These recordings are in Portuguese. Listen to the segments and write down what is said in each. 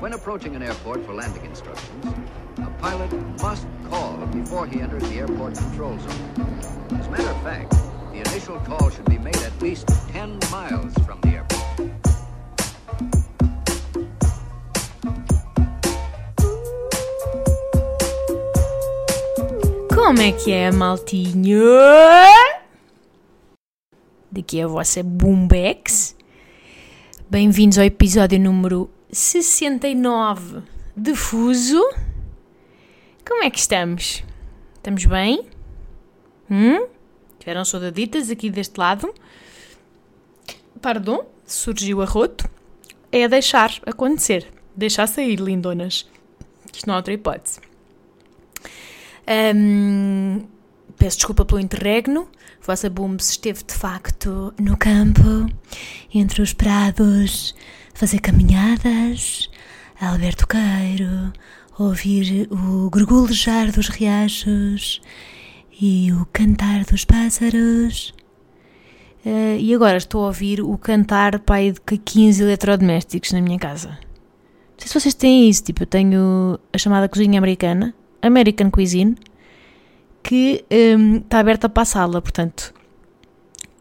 When approaching an airport for landing instructions, a pilot must call before he enters the airport control zone. As a matter of fact, the initial call should be made at least 10 miles from the airport. Como é que é, maltinho? Daqui é a vossa Boombex. Bem-vindos ao episódio número 69 de Fuso. Como é que estamos? Estamos bem? Hum? Tiveram saudaditas aqui deste lado? Pardon, surgiu a roto. É deixar acontecer. Deixar sair, lindonas. Isto não há outra hipótese. Hum, peço desculpa pelo interregno. Vossa Booms esteve de facto no campo, entre os prados, fazer caminhadas, a alver toqueiro, a ouvir o gorgulejar dos riachos e o cantar dos pássaros. Eh, e agora estou a ouvir o cantar pai de 15 eletrodomésticos na minha casa. Não sei se vocês têm isso, tipo, eu tenho a chamada cozinha americana, American Cuisine, que hum, está aberta para a sala, portanto,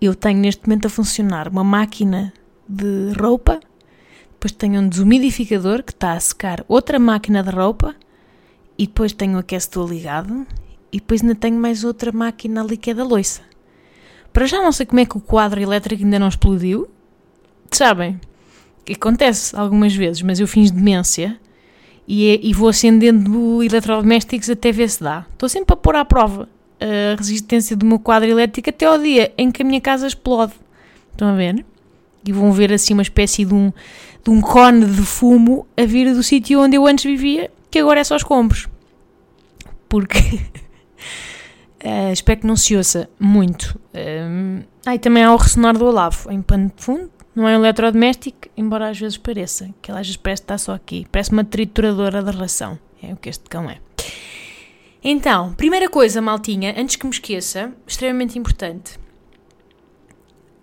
eu tenho neste momento a funcionar uma máquina de roupa, depois tenho um desumidificador que está a secar outra máquina de roupa, e depois tenho o aquecedor ligado, e depois ainda tenho mais outra máquina ali que é da loiça. Para já não sei como é que o quadro elétrico ainda não explodiu, sabem? Acontece algumas vezes, mas eu fiz demência e, e vou acendendo eletrodomésticos até ver se dá. Estou sempre a pôr à prova a resistência do meu quadro elétrico até ao dia em que a minha casa explode. Estão a ver? E vão ver assim uma espécie de um, de um cone de fumo a vir do sítio onde eu antes vivia, que agora é só escombros. Porque. uh, espero que não se ouça muito. Um, ah, e também há o ressonar do Olavo em pano de fundo. Não é um eletrodoméstico, embora às vezes pareça, que às vezes parece estar só aqui. Parece uma trituradora da ração. É o que este cão é. Então, primeira coisa, maltinha, antes que me esqueça, extremamente importante.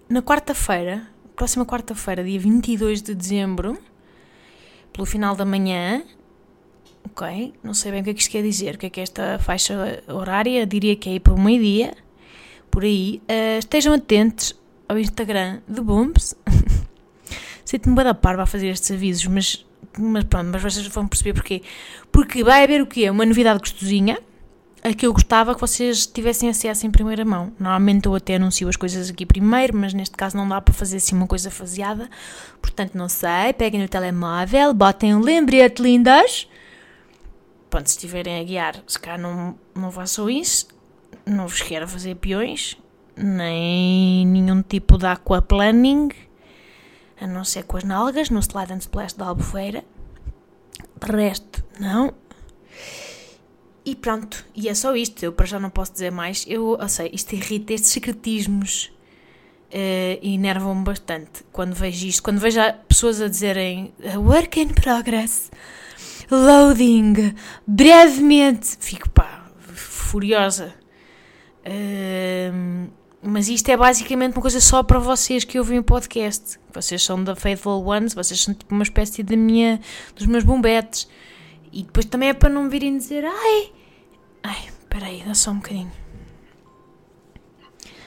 Na quarta-feira, próxima quarta-feira, dia 22 de dezembro, pelo final da manhã, ok? Não sei bem o que é que isto quer dizer, o que é que é esta faixa horária, diria que é aí para o meio-dia, por aí. Uh, estejam atentos ao Instagram de Bombs. Sinto-me bem da parva a fazer estes avisos, mas, mas pronto, mas vocês vão perceber porquê. Porque vai haver o quê? Uma novidade gostosinha, a que eu gostava que vocês tivessem acesso em primeira mão. Normalmente eu até anuncio as coisas aqui primeiro, mas neste caso não dá para fazer assim uma coisa faseada. Portanto, não sei, peguem no telemóvel, botem um lembrete lindas. Pronto, se estiverem a guiar, se calhar não, não façam isso. Não vos quero fazer peões nem nenhum tipo de aquaplaning, a não ser com as nalgas, no Slide and Splash da Albufeira. De resto, não. E pronto, e é só isto. Eu para já não posso dizer mais. Eu, eu sei, isto irrita, estes secretismos uh, enervam-me bastante quando vejo isto. Quando vejo pessoas a dizerem work in progress, loading, brevemente, fico pá, furiosa. Uh, mas isto é basicamente uma coisa só para vocês que ouvem o podcast. Vocês são da Faithful Ones, vocês são tipo uma espécie da minha, dos meus bombetes. E depois também é para não virem dizer ai, ai, peraí, dá só um bocadinho.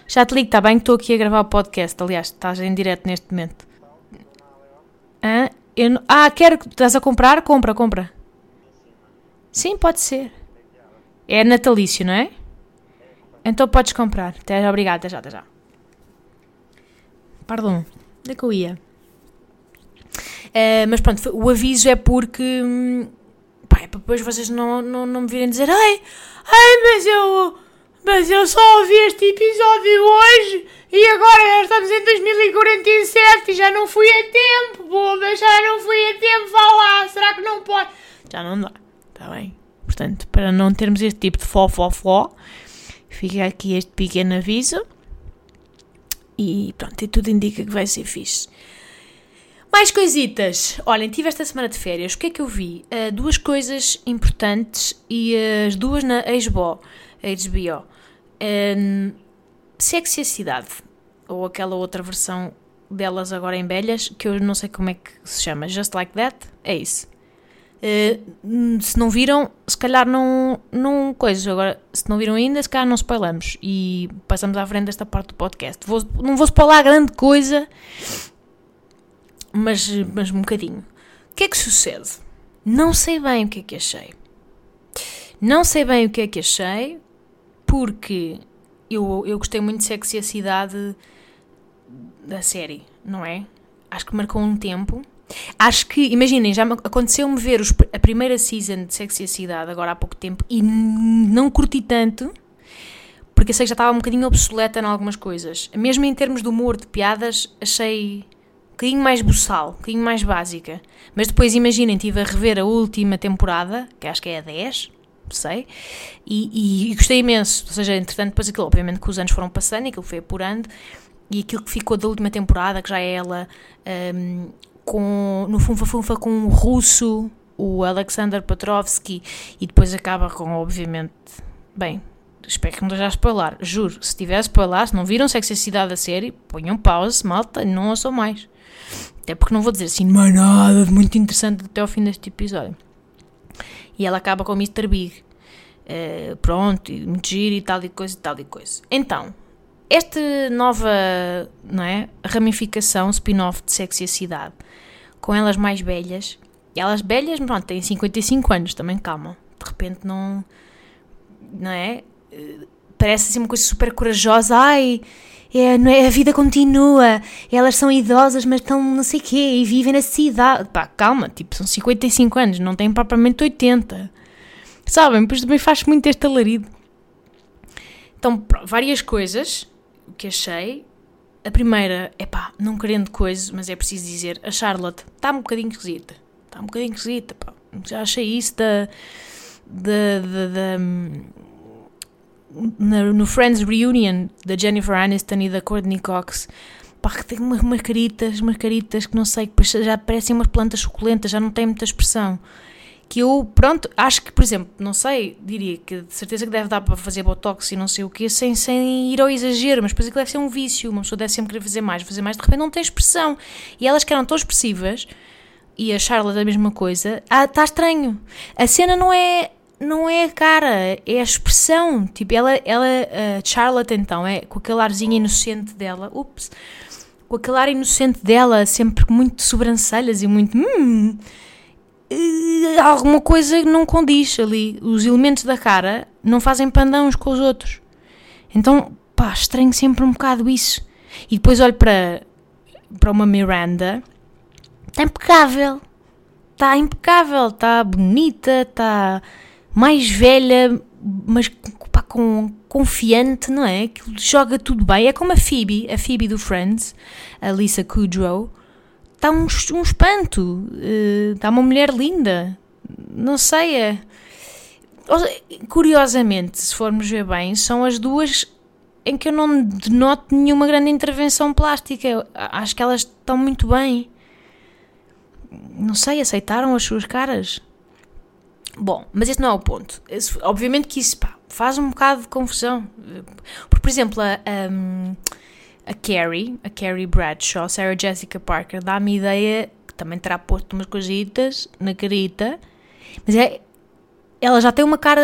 Já te ligo, está bem que estou aqui a gravar o podcast, aliás, estás em direto neste momento. Hã? Não... Ah, quero que estás a comprar? Compra, compra. Sim, pode ser. É natalício, não é? Então podes comprar. Até já, obrigada, até já, até já. Pardon, onde é que eu ia? Uh, mas pronto, o aviso é porque. Hum, para depois vocês não, não, não me virem dizer ai, ai, mas eu. Mas eu só ouvi este episódio hoje e agora já estamos em 2047 e já não fui a tempo, boba, já não fui a tempo, vá lá, será que não pode? Já não dá, está bem? Portanto, para não termos este tipo de fó, fó, fó, Fica aqui este pequeno aviso. E pronto, e tudo indica que vai ser fixe. Mais coisitas. Olhem, tive esta semana de férias. O que é que eu vi? Uh, duas coisas importantes e uh, as duas na HBO. HBO. Um, Sexy a Cidade. Ou aquela outra versão delas agora em belhas, que eu não sei como é que se chama. Just Like That. É isso. Uh, se não viram, se calhar não, não coisas. Agora, se não viram ainda, se calhar não spoilamos. E passamos à frente desta parte do podcast. Vou, não vou spoiler grande coisa, mas, mas um bocadinho. O que é que sucede? Não sei bem o que é que achei. Não sei bem o que é que achei, porque eu, eu gostei muito de Sexy a Cidade da série, não é? Acho que marcou um tempo. Acho que, imaginem, já aconteceu-me ver os, a primeira season de Sexy a Cidade agora há pouco tempo e não curti tanto, porque sei que já estava um bocadinho obsoleta em algumas coisas. Mesmo em termos de humor, de piadas, achei bocadinho mais buçal, um bocadinho mais básica. Mas depois, imaginem, estive a rever a última temporada, que acho que é a 10, sei, e, e, e, gostei imenso. Ou seja, entretanto, depois aquilo, obviamente, que os anos foram passando e aquilo foi apurando, e aquilo que ficou da última temporada, que já é ela um, com, no Funfa Funfa com um russo, o Alexander Petrovsky, e depois acaba com, obviamente, bem, espero que não esteja a spoiler, juro, se tivesse spoiler, se não viram Sexicidade da série, ponham pause, malta, não ouçam mais. Até porque não vou dizer assim, é nada de muito interessante até ao fim deste episódio. E ela acaba com o Mr. Big. Uh, pronto, muito giro e tal e coisa e tal e coisa. Então, esta nova não é, ramificação, spin-off de Sexy a Cidade, com elas mais velhas, e elas velhas, pronto, têm 55 anos, também calma, de repente não, não é, parece assim uma coisa super corajosa, ai, é, não é, a vida continua, elas são idosas, mas estão não sei quê, e vivem na cidade, pá, calma, tipo, são 55 anos, não têm propriamente 80, sabem, pois também faz muito este alarido. Então, várias coisas que achei. A primeira, é pá, não querendo coisa, mas é preciso dizer, a Charlotte está um bocadinho esquisita. Está um bocadinho esquisita, pá. Já achei isso da. da. da, na, no Friends Reunion da Jennifer Aniston e da Courtney Cox. Pá, que tem umas, umas caritas, umas caritas que não sei, que já parecem umas plantas suculentas, já não tem muita expressão que eu, pronto, acho que, por exemplo, não sei, diria que de certeza que deve dar para fazer botox e não sei o quê, sem, sem ir ao exagero, mas depois aquilo deve ser um vício, uma pessoa deve sempre querer fazer mais, fazer mais, de repente não tem expressão. E elas que eram tão expressivas, e a Charlotte a mesma coisa, ah, está estranho. A cena não é, não é a cara, é a expressão. Tipo, ela, ela a Charlotte então, é com aquele arzinho inocente dela, ups, com aquele ar inocente dela, sempre muito de sobrancelhas e muito, hum, uh, alguma coisa não condiz ali. Os elementos da cara não fazem pandão uns com os outros. Então, pá, estranho sempre um bocado isso. E depois olho para, para uma Miranda, está impecável. Está impecável, está bonita, está mais velha, mas pá, com, confiante, não é? Que joga tudo bem. É como a Phoebe, a Phoebe do Friends, a Lisa Kudrow está um, um espanto, está uh, uma mulher linda, não sei. É... Curiosamente, se formos ver bem, são as duas em que eu não denoto nenhuma grande intervenção plástica. Eu acho que elas estão muito bem. Não sei, aceitaram as suas caras. Bom, mas esse não é o ponto. Obviamente que isso pá, faz um bocado de confusão. Porque, por exemplo, a. Um, a Carrie, a Carrie Bradshaw, Sarah Jessica Parker, dá-me ideia que também terá posto umas coisitas na carita, mas é, ela já tem uma cara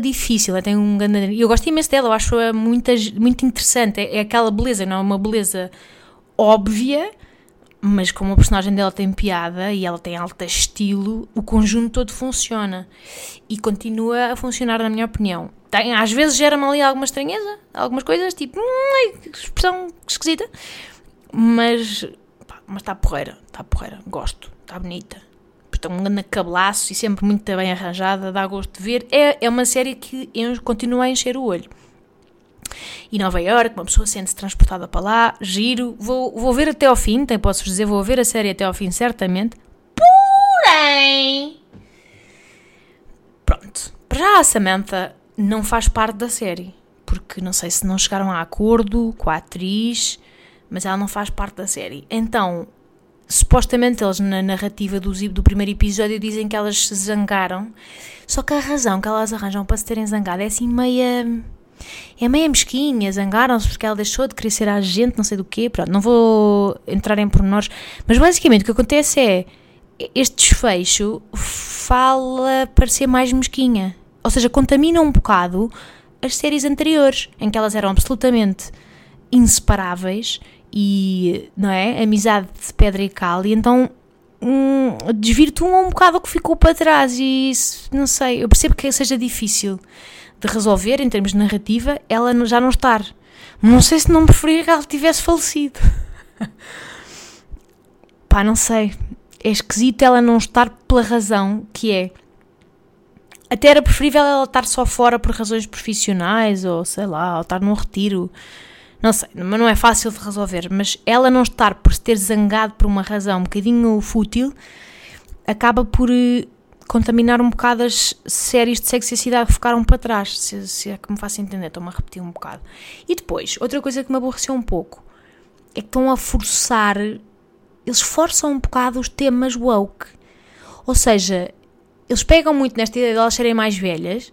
difícil, ela tem um grande... Eu gosto imenso dela, eu acho-a muito, muito interessante, é, é aquela beleza, não é uma beleza óbvia, mas como a personagem dela tem piada e ela tem alta estilo, o conjunto todo funciona e continua a funcionar, na minha opinião tem, às vezes gera-me ali alguma estranheza, algumas coisas, tipo, hum, expressão esquisita, mas mas está porreira, está porreira, gosto, está bonita. Está um grande cabelaço e sempre muito bem arranjada, dá gosto de ver. É, é uma série que continua a encher o olho. E Nova York, uma pessoa sente-se transportada para lá, giro, vou, vou ver até ao fim, tem, posso dizer, vou ver a série até ao fim, certamente. Porém, pronto, já a Samantha não faz parte da série, porque não sei se não chegaram a acordo com a atriz, mas ela não faz parte da série. Então, supostamente eles na narrativa do, do primeiro episódio dizem que elas se zangaram, só que a razão que elas arranjam para se terem zangado é assim meia. É meia mesquinha, zangaram-se porque ela deixou de querer ser agente, não sei do quê, pronto, não vou entrar em pormenores, mas basicamente o que acontece é este desfecho fala para ser mais mesquinha. Ou seja, contamina um bocado as séries anteriores, em que elas eram absolutamente inseparáveis e, não é? Amizade de pedra e cal, e então hum, desvirtuam um bocado o que ficou para trás. E isso, não sei, eu percebo que seja difícil de resolver em termos de narrativa, ela já não estar. Não sei se não preferia que ela tivesse falecido. Pá, não sei. É esquisito ela não estar pela razão que é. Até era preferível ela estar só fora por razões profissionais ou sei lá, ou estar num retiro. Não sei, mas não é fácil de resolver. Mas ela não estar por se ter zangado por uma razão um bocadinho fútil acaba por eh, contaminar um bocado as séries de sexo e cidade ficaram para trás, se, se é que me faço entender, estou-me a repetir um bocado. E depois, outra coisa que me aborreceu um pouco é que estão a forçar, eles forçam um bocado os temas woke. Ou seja, eles pegam muito nesta ideia de elas serem mais velhas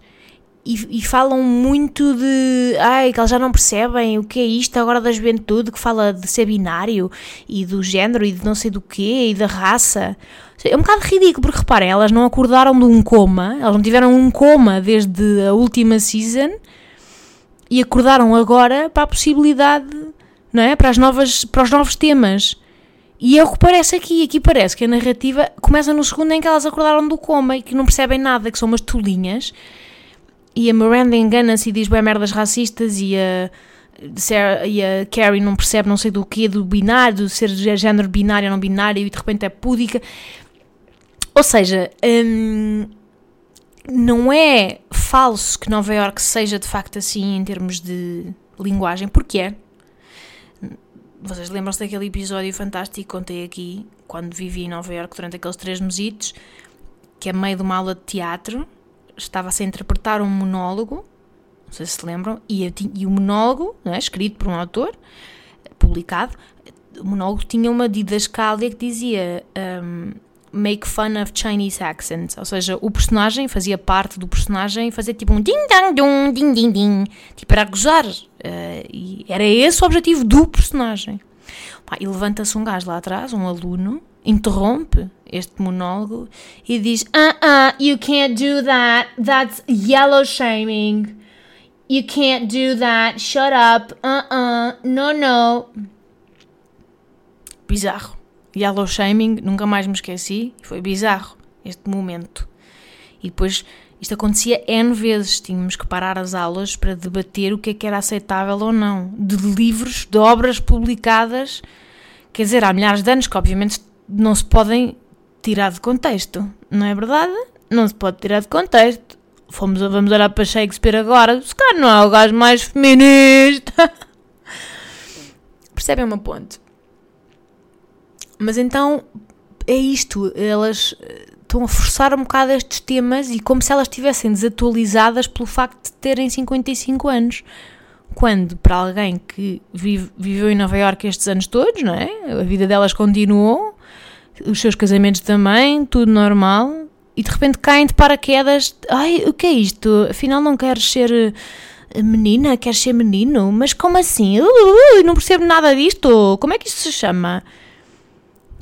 e, e, falam muito de ai, que eles já não percebem o que é isto agora da juventude que fala de ser binário e do género e de não sei do quê e da raça. É um bocado ridículo, porque reparem, elas não acordaram de um coma, elas não tiveram um coma desde a última season e acordaram agora para a possibilidade, não é? Para, as novas, para os novos temas. E é o que parece aqui. Aqui parece que a narrativa começa no segundo em que elas acordaram do coma e que não percebem nada, que são umas tolinhas. E a Miranda engana-se e diz bem merdas racistas e a, e a Carrie não percebe não sei do que, do binário, do ser de género binário ou não binário e de repente é púdica. Ou seja, hum, não é falso que Nova York seja de facto assim em termos de linguagem, porque é. Vocês lembram-se daquele episódio fantástico que contei aqui, quando vivi em Nova York durante aqueles três mesitos, que é meio de uma aula de teatro, estava-se a interpretar um monólogo, não sei se se lembram, e, e o monólogo, é, escrito por um autor, publicado, o monólogo tinha uma didascália que dizia... Um, make fun of Chinese accents, ou seja, o personagem fazia parte do personagem fazer tipo um ding dang dum ding ding ding, tipo era gozar, uh, e era esse o objetivo do personagem. Pá, e levanta-se um gajo lá atrás, um aluno, interrompe este monólogo e diz: Uh-uh, you can't do that, that's yellow shaming. You can't do that, shut up, uh-uh, no, no. Bizarro. Yellow Shaming, nunca mais me esqueci, foi bizarro este momento. E depois isto acontecia N vezes, tínhamos que parar as aulas para debater o que é que era aceitável ou não, de livros, de obras publicadas, quer dizer, há milhares de anos que obviamente não se podem tirar de contexto, não é verdade? Não se pode tirar de contexto. Fomos, vamos olhar para Shakespeare agora, se calhar não é o gajo mais feminista. Percebem uma ponte? Mas então é isto, elas eh, estão a forçar um bocado estes temas e como se elas estivessem desatualizadas pelo facto de terem 55 anos. Quando, para alguém que vive, viveu em Nova Iorque estes anos todos, não é? A vida delas continuou, os seus casamentos também, tudo normal, e de repente caem de paraquedas. Ai, o que é isto? Afinal, não queres ser eh, menina? Queres ser menino? Mas como assim? Uh, uh, uh, não percebo nada disto. Como é que isto se chama?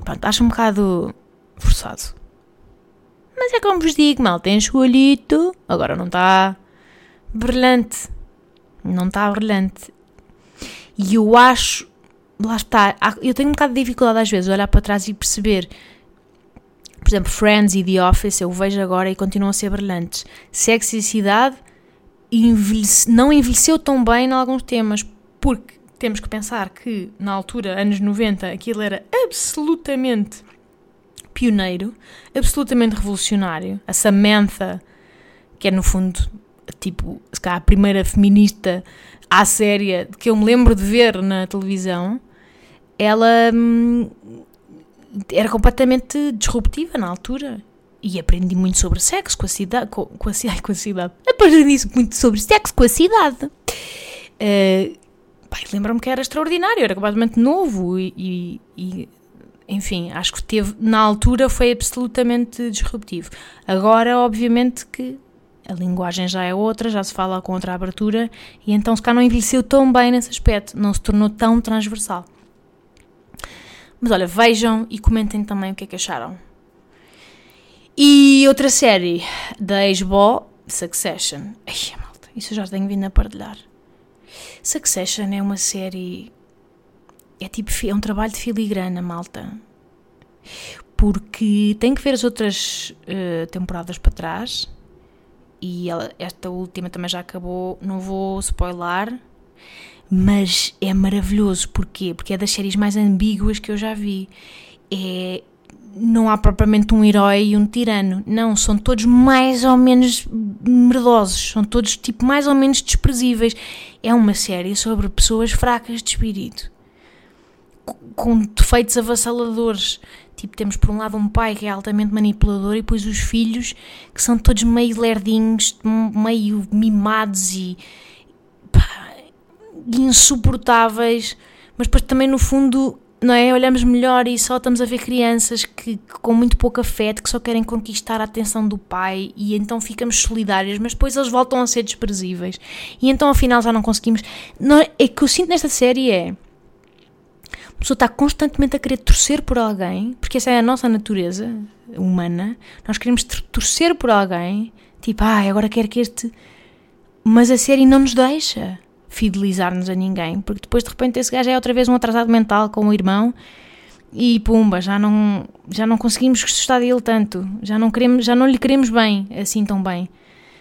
Pronto, acho um bocado forçado. Mas é como vos digo, mal tem olhito, agora não está brilhante. Não está brilhante. E eu acho, lá está, eu tenho um bocado de dificuldade às vezes de olhar para trás e perceber, por exemplo, Friends e The Office, eu vejo agora e continuam a ser brilhantes. Sexo e cidade envelhece, não envelheceu tão bem em alguns temas, porque temos que pensar que, na altura, anos 90, aquilo era absolutamente pioneiro, absolutamente revolucionário. A Samantha, que é no fundo, tipo, se calhar a primeira feminista à séria que eu me lembro de ver na televisão, ela hum, era completamente disruptiva na altura. E aprendi muito sobre sexo com a cidade. Com, com a, ai, com a cidade. Aprendi muito sobre sexo com a cidade. Uh, lembro-me que era extraordinário, era completamente novo e, e, e, enfim, acho que teve, na altura foi absolutamente disruptivo. Agora, obviamente que a linguagem já é outra, já se fala com outra abertura e então se cá não envelheceu tão bem nesse aspecto, não se tornou tão transversal. Mas olha, vejam e comentem também o que é que acharam. E outra série da HBO, Succession. Ai, malta, isso eu já tenho vindo a partilhar. Succession é uma série. É tipo. É um trabalho de filigrana, malta. Porque tem que ver as outras uh, temporadas para trás. E ela, esta última também já acabou. Não vou spoiler. Mas é maravilhoso. Porquê? Porque é das séries mais ambíguas que eu já vi. É, não há propriamente um herói e um tirano. Não, são todos mais ou menos merdosos, são todos tipo mais ou menos desprezíveis. É uma série sobre pessoas fracas de espírito, com defeitos avassaladores. Tipo, temos por um lado um pai que é altamente manipulador e depois os filhos que são todos meio lerdinhos, meio mimados e pá, insuportáveis, mas depois também no fundo não é? Olhamos melhor e só estamos a ver crianças que, que, com muito pouco afeto, que só querem conquistar a atenção do pai e então ficamos solidários, mas depois eles voltam a ser desprezíveis e então afinal já não conseguimos. Não, é que eu sinto nesta série é a pessoa está constantemente a querer torcer por alguém, porque essa é a nossa natureza humana. Nós queremos torcer por alguém, tipo, ah, agora quero que este. Mas a série não nos deixa fidelizar-nos a ninguém, porque depois de repente esse gajo é outra vez um atrasado mental com o irmão e pumba, já não, já não conseguimos gostar dele tanto, já não, queremos, já não lhe queremos bem, assim tão bem.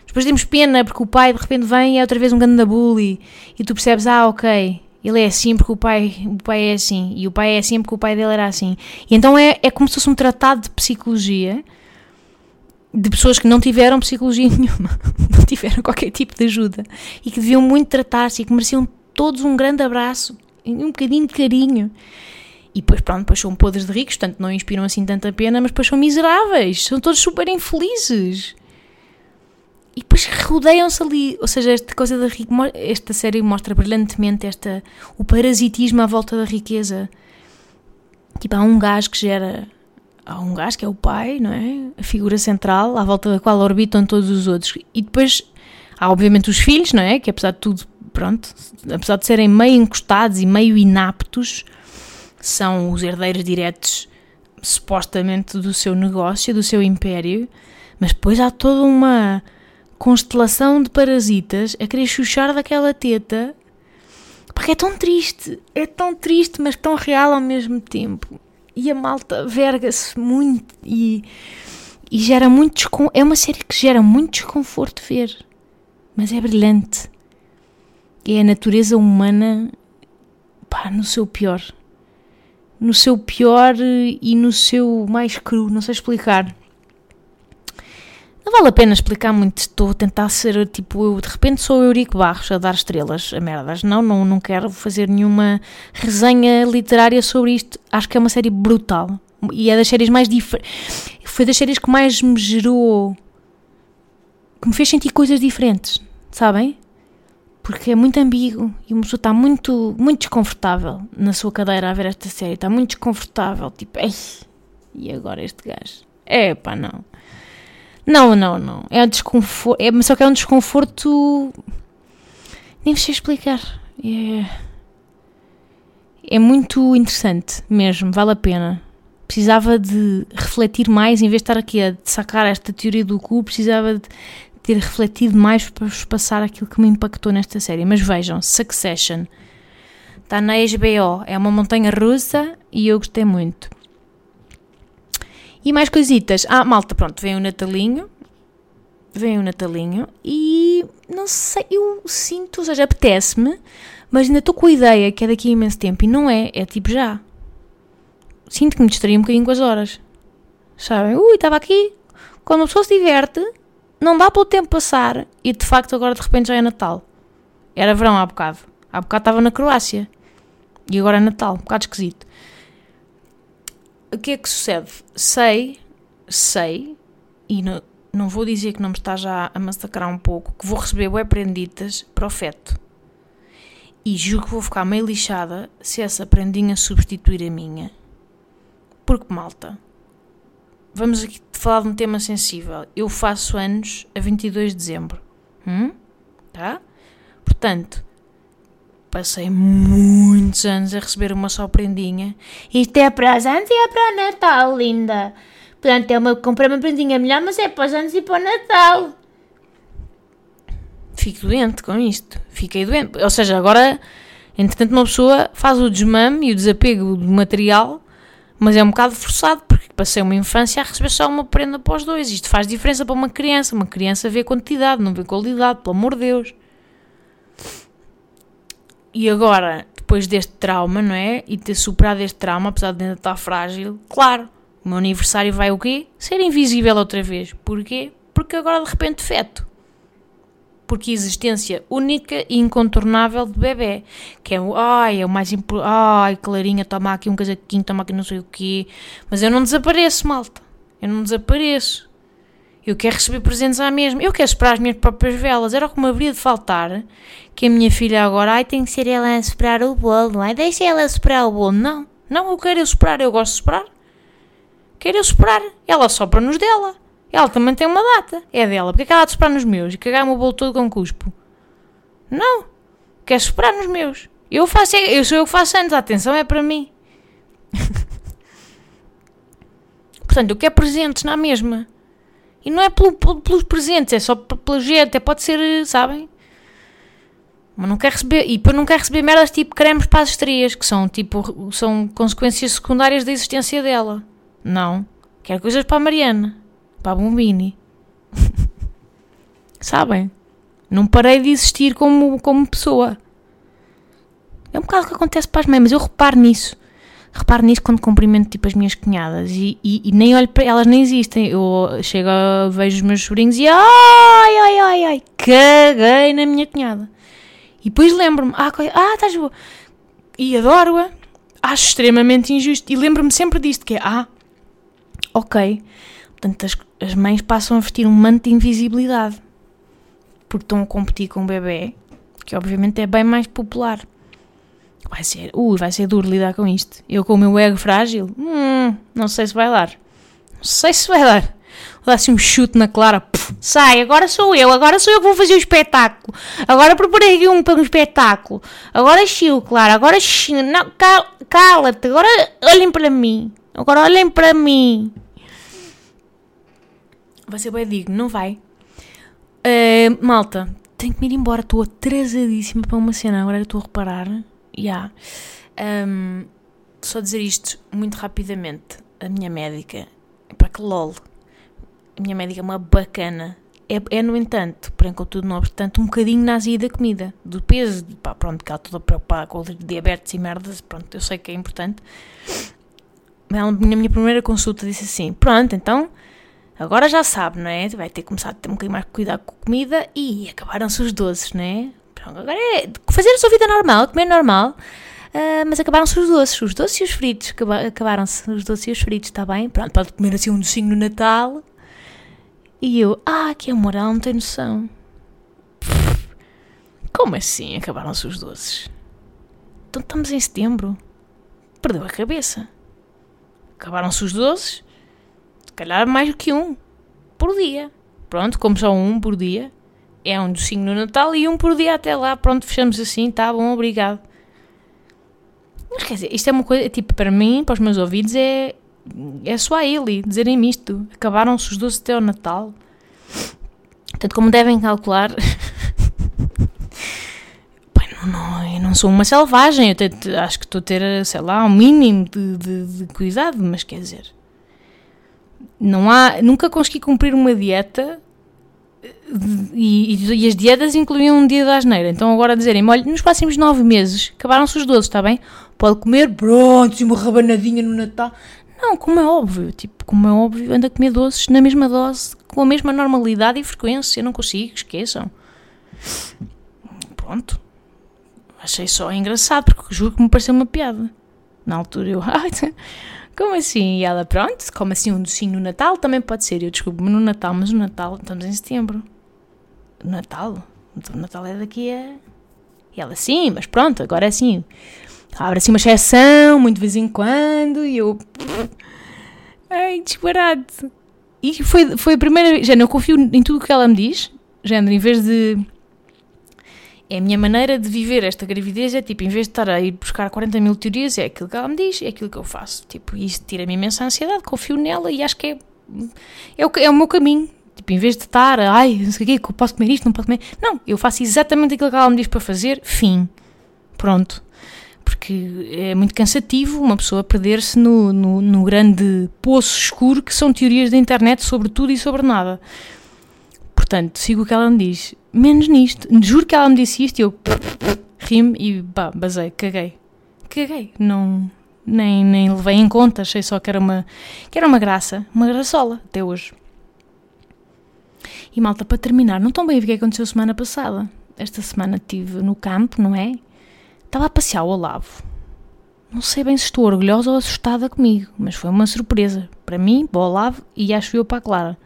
Depois temos pena porque o pai de repente vem e é outra vez um grande bully e tu percebes, ah, ok, ele é assim porque o pai, o pai é assim e o pai é assim porque o pai dele era assim. E então é, é como se fosse um tratado de psicologia de pessoas que não tiveram psicologia nenhuma, não tiveram qualquer tipo de ajuda e que deviam muito tratar-se e que mereciam todos um grande abraço e um bocadinho de carinho. E depois, pronto, depois são podres de ricos, portanto não inspiram assim tanta pena, mas depois são miseráveis, são todos super infelizes. E depois rodeiam-se ali. Ou seja, esta coisa da riqueza, esta série mostra brilhantemente esta, o parasitismo à volta da riqueza. Tipo, há um gajo que gera há um gajo que é o pai, não é? A figura central, à volta da qual orbitam todos os outros. E depois há, obviamente, os filhos, não é? Que apesar de tudo, pronto, apesar de serem meio encostados e meio inaptos, são os herdeiros diretos, supostamente, do seu negócio, do seu império. Mas depois há toda uma constelação de parasitas a querer chuchar daquela teta. Porque é tão triste, é tão triste, mas tão real ao mesmo tempo e a malta verga-se muito e, e gera muito é uma série que gera muito desconforto ver mas é brilhante. É a natureza humana pá, no seu pior. No seu pior e no seu mais cru, não sei explicar não vale a pena explicar muito, estou a tentar ser tipo eu, de repente sou Eurico Barros a dar estrelas a merdas. Não, não, não quero fazer nenhuma resenha literária sobre isto. Acho que é uma série brutal e é das séries mais diferentes. Foi das séries que mais me gerou, que me fez sentir coisas diferentes, sabem? Porque é muito ambíguo e uma pessoa está muito, muito desconfortável na sua cadeira a ver esta série. Está muito desconfortável, tipo, ei, e agora este gajo? É pá, não. Não, não, não. É um desconforto. É, só que é um desconforto. Nem sei explicar. É. É muito interessante mesmo, vale a pena. Precisava de refletir mais, em vez de estar aqui a sacar esta teoria do cu, precisava de ter refletido mais para vos passar aquilo que me impactou nesta série. Mas vejam, Succession está na HBO, é uma montanha russa e eu gostei muito. E mais coisitas. Ah, malta, pronto, vem o Natalinho. Vem o Natalinho e não sei, eu sinto, ou seja, apetece-me, mas ainda estou com a ideia que é daqui a imenso tempo e não é, é tipo já. Sinto que me distraí um bocadinho com as horas. Sabem? Ui, estava aqui. Quando uma pessoa se diverte, não dá para o tempo passar e de facto agora de repente já é Natal. Era verão há bocado. Há bocado estava na Croácia e agora é Natal, um bocado esquisito o que é que sucede? Sei, sei, e não, não vou dizer que não me está já a massacrar um pouco, que vou receber web prenditas para o feto. E juro que vou ficar meio lixada se essa prendinha substituir a minha. Porque, malta, vamos aqui falar de um tema sensível. Eu faço anos a 22 de dezembro. Hum? Tá? Portanto, Passei muitos anos a receber uma só prendinha. Isto é presente e é para Natal, linda. Portanto, é uma, comprei uma prendinha melhor, mas é para os anos e para o Natal. Fico doente com isto. Fiquei doente. Ou seja, agora, entretanto, uma pessoa faz o desmame e o desapego do material, mas é um bocado forçado, porque passei uma infância a receber só uma prenda para os dois. Isto faz diferença para uma criança. Uma criança vê quantidade, não vê qualidade, pelo amor de Deus. E agora, depois deste trauma, não é? E ter superado este trauma, apesar de ainda estar frágil, claro, o meu aniversário vai o quê? Ser invisível outra vez. Porquê? Porque agora de repente feto. Porque a existência única e incontornável de bebê. Que é o, ai, é o mais importante. Ai, Clarinha, toma aqui um casaquinho, toma aqui não sei o quê. Mas eu não desapareço, malta. Eu não desapareço. Eu quero receber presentes à mesma. Eu quero esperar as minhas próprias velas. Era o que me haveria de faltar. Que a minha filha agora, ai, tem que ser ela a esperar o bolo, não é? Deixa ela esperar o bolo. Não, não, eu quero esperar. Eu gosto de esperar. Quero eu superar. Ela sopra nos dela. Ela também tem uma data. É dela. Porque é que ela há de superar nos meus e cagar o bolo todo com cuspo? Não. Quer superar nos meus. Eu faço, eu sou eu que faço antes. A atenção é para mim. Portanto, eu quero presentes na mesma. E não é pelo, pelos presentes, é só pela gente. Até pode ser, sabem? Mas não quer receber. E depois não quer receber merdas tipo cremes para as estrias, que são tipo. são consequências secundárias da existência dela. Não. Quero coisas para a Mariana. Para a Bombini. Sabem? Não parei de existir como, como pessoa. É um bocado o que acontece para as mães, mas eu reparo nisso. Reparo nisso quando cumprimento tipo as minhas cunhadas e, e, e nem olho para elas, nem existem. Eu chego, vejo os meus sobrinhos e ai, ai, ai, ai, caguei na minha cunhada. E depois lembro-me, ah, ah, estás boa. E adoro-a. Acho extremamente injusto. E lembro-me sempre disto, que é, ah, ok. Portanto, as, as mães passam a vestir um manto de invisibilidade. Porque estão a competir com um bebê, que obviamente é bem mais popular. Vai ser, ui, vai ser duro lidar com isto. Eu com o meu ego frágil, hum, não sei se vai dar. Não sei se vai dar. Vou dar assim um chute na Clara. Puf, sai, agora sou eu, agora sou eu que vou fazer o espetáculo. Agora preparei aqui um para um espetáculo. Agora chiu, Clara, agora chiu. Não, cal, cala-te, agora olhem para mim. Agora olhem para mim. Vai ser bem digno, não vai? Uh, malta, tenho que me ir embora. Estou atrasadíssima para uma cena. Agora estou a reparar. Yeah. Um, só dizer isto muito rapidamente. A minha médica, para que lol, a minha médica é uma bacana. É, é no entanto, porém, contudo, não obstante, um bocadinho nazi da comida, do peso, pá, pronto, que ela toda preocupada com o diabetes e merdas, pronto, eu sei que é importante. Na minha primeira consulta, disse assim: Pronto, então agora já sabe, não é? Vai ter começado a ter um bocadinho mais cuidado com a comida e acabaram-se os doces, não é? Agora é fazer a sua vida normal, comer normal, uh, mas acabaram-se os doces, os doces e os fritos, acabaram-se os doces e os fritos, está bem? Pronto, pode comer assim um docinho no Natal. E eu, ah, que amor, ela não tem noção. Como assim acabaram-se os doces? Então estamos em setembro. Perdeu a cabeça. Acabaram-se os doces. Se calhar mais do que um. Por dia. Pronto, como só um por dia é um docinho no Natal e um por dia até lá. Pronto, fechamos assim, tá bom, obrigado. Mas quer dizer, isto é uma coisa, tipo, para mim, para os meus ouvidos, é, é só ele dizerem-me isto. Acabaram-se os doces até o Natal. Portanto, como devem calcular. não, não, eu não sou uma selvagem. Eu acho que estou a ter, sei lá, um mínimo de, de, de cuidado, mas quer dizer. Não há, nunca consegui cumprir uma dieta e, e, e, as dietas incluíam um dia da asneira. Então agora dizerem olha, nos próximos nove meses acabaram-se os doces, está bem? Pode comer, pronto, e uma rabanadinha no Natal. Não, como é óbvio, tipo, como é óbvio, anda a comer doces na mesma dose, com a mesma normalidade e frequência. Não consigo, esqueçam. Pronto. Achei só engraçado, porque juro que me pareceu uma piada. Na altura eu, como assim? E ela, pronto, como assim um docinho no Natal? Também pode ser. Eu desculpo-me no Natal, mas no Natal estamos em setembro. Natal? O Natal é daqui a. E ela, sim, mas pronto, agora é assim. Abre assim uma exceção, muito de vez em quando, e eu. Ai, disparate. E foi, foi a primeira. Já não confio em tudo o que ela me diz. Género, em vez de é a minha maneira de viver esta gravidez, é tipo, em vez de estar a ir buscar 40 mil teorias, é aquilo que ela me diz, é aquilo que eu faço. Tipo, isso tira-me imensa ansiedade, confio nela e acho que é é o, é o meu caminho. Tipo, em vez de estar, ai, não sei o que, posso comer isto, não posso comer. Não, eu faço exatamente aquilo que ela me diz para fazer, fim. Pronto. Porque é muito cansativo uma pessoa perder-se no, no, no grande poço escuro que são teorias da internet sobre tudo e sobre nada. Portanto, sigo o que ela me diz. Menos nisto. Juro que ela me disse isto e eu ri-me e pá, basei, caguei. Caguei. Não, nem, nem levei em conta, achei só que era uma, que era uma graça, uma graçola, até hoje. E malta, para terminar, não tão bem o que aconteceu semana passada. Esta semana estive no campo, não é? Estava a passear o Olavo. Não sei bem se estou orgulhosa ou assustada comigo, mas foi uma surpresa. Para mim, para o Olavo e acho eu para a Clara.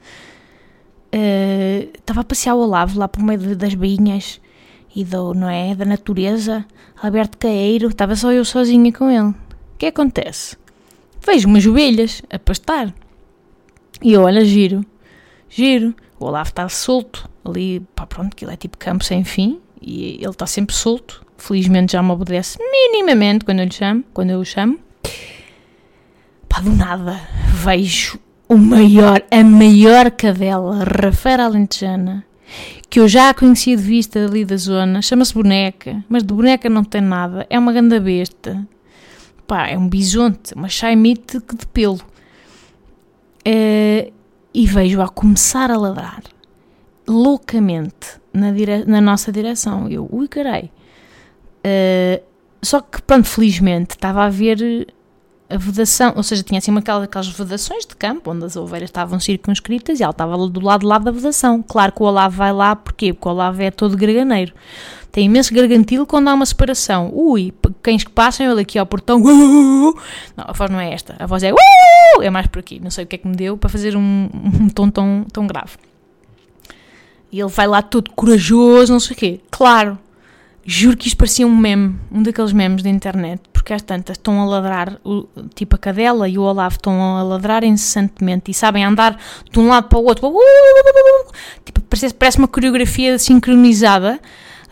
Uh, estava a passear o Olavo lá por meio das bainhas e do, não é, da natureza. Alberto Caeiro, estava só eu sozinha com ele. O que acontece? Vejo umas ovelhas a pastar. E eu, olha, giro, giro. O Olavo está solto ali, pá, pronto, que ele é tipo campo sem fim e ele está sempre solto. Felizmente já me obedece minimamente quando eu lhe chamo, quando eu o chamo. Pá, do nada vejo o maior, a maior cadela rafeira alentejana que eu já conhecia de vista ali da zona, chama-se boneca, mas de boneca não tem nada, é uma ganda besta. Pá, é um bisonte, uma chaimite de pelo. Uh, e vejo-a começar a ladrar loucamente na, dire... na nossa direção. Eu, ui. Uh, só que, pronto, felizmente estava a ver a vedação, ou seja, tinha assim uma aquelas vedações de campo onde as ovelhas estavam circunscritas e ela estava do lado lá da vedação. Claro que o Olavo vai lá, porquê? Porque o Olavo é todo garganeiro. Tem imenso gargantil quando há uma separação. Ui, cães que passam, ele aqui ao portão. Não, a voz não é esta. A voz é. É mais por aqui. Não sei o que é que me deu para fazer um, um tom tão, tão grave. E ele vai lá todo corajoso, não sei o quê. Claro, juro que isto parecia um meme, um daqueles memes da internet porque às tantas estão a ladrar, o, tipo a cadela e o Olavo estão a ladrar incessantemente e sabem andar de um lado para o outro, tipo, parece, parece uma coreografia sincronizada.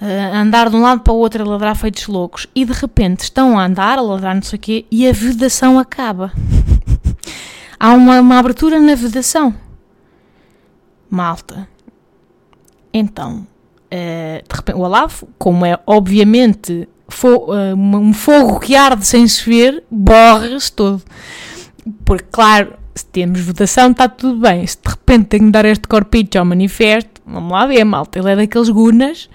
Uh, andar de um lado para o outro a ladrar feitos loucos e de repente estão a andar, a ladrar não sei o quê e a vedação acaba. Há uma, uma abertura na vedação. Malta. Então, uh, de repente, o Olavo, como é obviamente fo uh, um fogo que arde sem se ver, borra-se todo. Porque, claro, se temos votação, está tudo bem. Se de repente tem que dar este corpite ao manifesto, vamos lá ver, malta. Ele é daqueles gunas,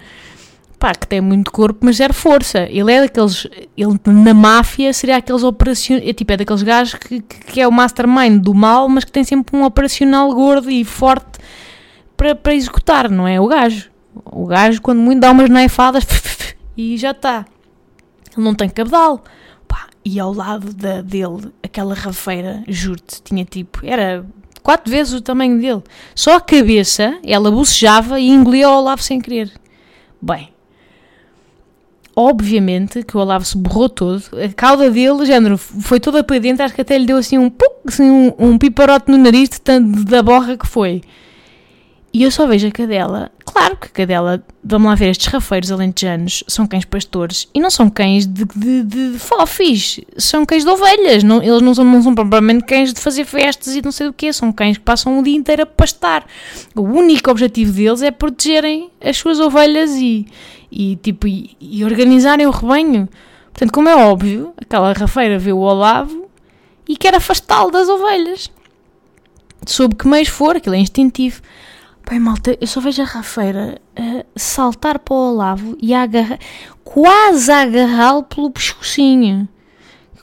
pá, que tem muito corpo, mas zero força. Ele é daqueles. Ele na máfia seria aqueles operacionais. É, tipo, é daqueles gajos que, que, que, é o mastermind do mal, mas que tem sempre um operacional gordo e forte para, para executar, não é? O gajo. O gajo, quando muito, dá umas naifadas e já está. Ele não tem cabedal. Pá, e ao lado da, dele, aquela rafeira, juro-te, tinha tipo, era quatro vezes o tamanho dele. Só a cabeça, ela bocejava e engolia o Olavo sem querer. Bem, obviamente que o Olavo se borrou todo, a cauda dele, género, foi toda para dentro, acho que até lhe deu assim um, assim, um, um piparote no nariz de tanto da borra que foi. E eu só vejo a cadela. Claro que a cadela, vamos lá ver, estes rafeiros alentejanos são cães pastores e não são cães de, de, de fofis, são cães de ovelhas. Não, eles não são, não são propriamente cães de fazer festas e não sei o quê, são cães que passam o dia inteiro a pastar. O único objetivo deles é protegerem as suas ovelhas e, e, tipo, e, e organizarem o rebanho. Portanto, como é óbvio, aquela rafeira vê o Olavo e quer afastá-lo das ovelhas. Sob que meios for, aquilo é instintivo. Pai, malta, eu só vejo a rafeira uh, saltar para o Olavo e agarrar, quase agarrá-lo pelo pescocinho.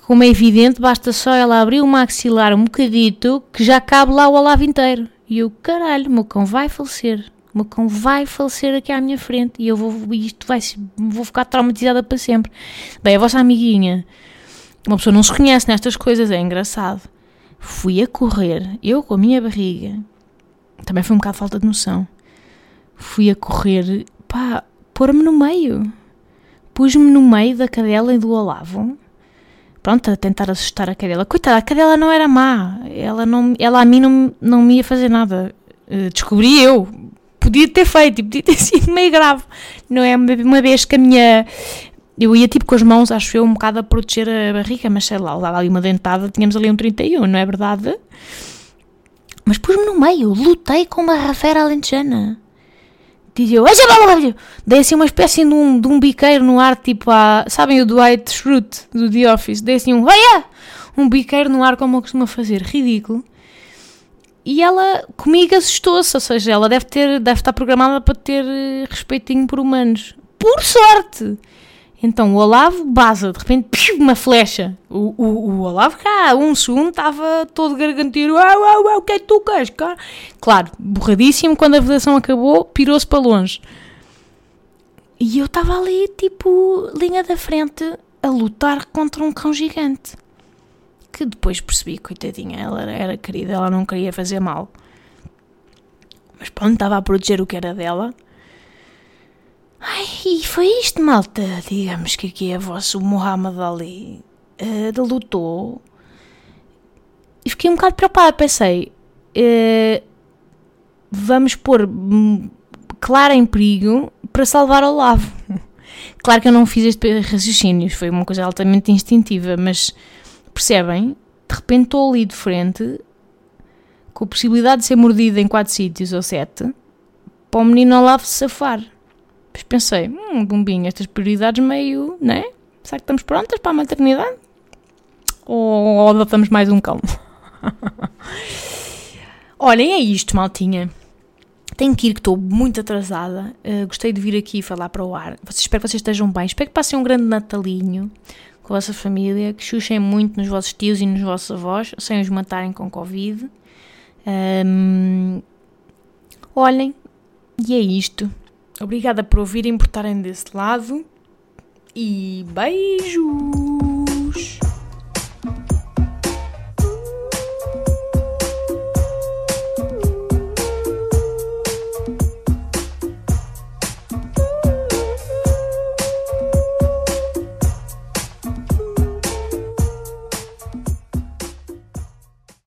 Como é evidente, basta só ela abrir o maxilar um bocadito que já cabe lá o Olavo inteiro. E eu, caralho, meu cão vai falecer. Meu cão vai falecer aqui à minha frente e eu vou, isto vai, vou ficar traumatizada para sempre. Bem, a vossa amiguinha, uma pessoa não se conhece nestas coisas, é engraçado. Fui a correr, eu com a minha barriga, também foi um bocado falta de noção. Fui a correr, pá, pôr-me no meio. Pus-me no meio da cadela e do Olavo. Pronto, a tentar assustar a cadela. Coitada, a cadela não era má. Ela, não, ela a mim não, não me ia fazer nada. Uh, descobri eu. Podia ter feito, podia ter sido meio grave. Não é uma vez que a minha. Eu ia tipo com as mãos, acho eu, um bocado a proteger a barriga, mas sei lá, dava ali uma dentada, tínhamos ali um 31, não é verdade? Mas pus-me no meio, lutei com uma rafera alentejana. Dizia eu, dei assim uma espécie de um, de um biqueiro no ar, tipo a. Sabem o Dwight Schrute do The Office? Dei assim um, olha! Um biqueiro no ar, como eu costumo fazer, ridículo. E ela comigo assustou-se, ou seja, ela deve, ter, deve estar programada para ter eh, respeitinho por humanos. Por sorte! Então o Olavo baza, de repente, piu, uma flecha. O, o, o Olavo cá, um segundo, estava todo garganteiro. Uau, uau, uau, o que é que tu queres, cara? Claro, borradíssimo, quando a vedação acabou, pirou-se para longe. E eu estava ali, tipo, linha da frente, a lutar contra um cão gigante. Que depois percebi, coitadinha, ela era, era querida, ela não queria fazer mal. Mas pronto, estava a proteger o que era dela. Ai, e foi isto, malta. Digamos que aqui é vosso Muhammad Ali uh, lutou. E fiquei um bocado preocupada. Pensei, uh, vamos pôr Clara em perigo para salvar o Lavo. Claro que eu não fiz este raciocínio, foi uma coisa altamente instintiva, mas percebem? De repente estou ali de frente, com a possibilidade de ser mordida em quatro sítios ou sete, para o menino Olavo safar. Depois pensei, hum, bombinho, estas prioridades meio, né? Será que estamos prontas para a maternidade? Ou, ou adotamos mais um cão? Olhem, é isto, maltinha. Tenho que ir, que estou muito atrasada. Uh, gostei de vir aqui falar para o ar. Espero que vocês estejam bem. Espero que passem um grande Natalinho com a vossa família. Que xuxem muito nos vossos tios e nos vossos avós, sem os matarem com Covid. Um, olhem, e é isto. Obrigada por ouvirem, por estarem desse lado. E beijos!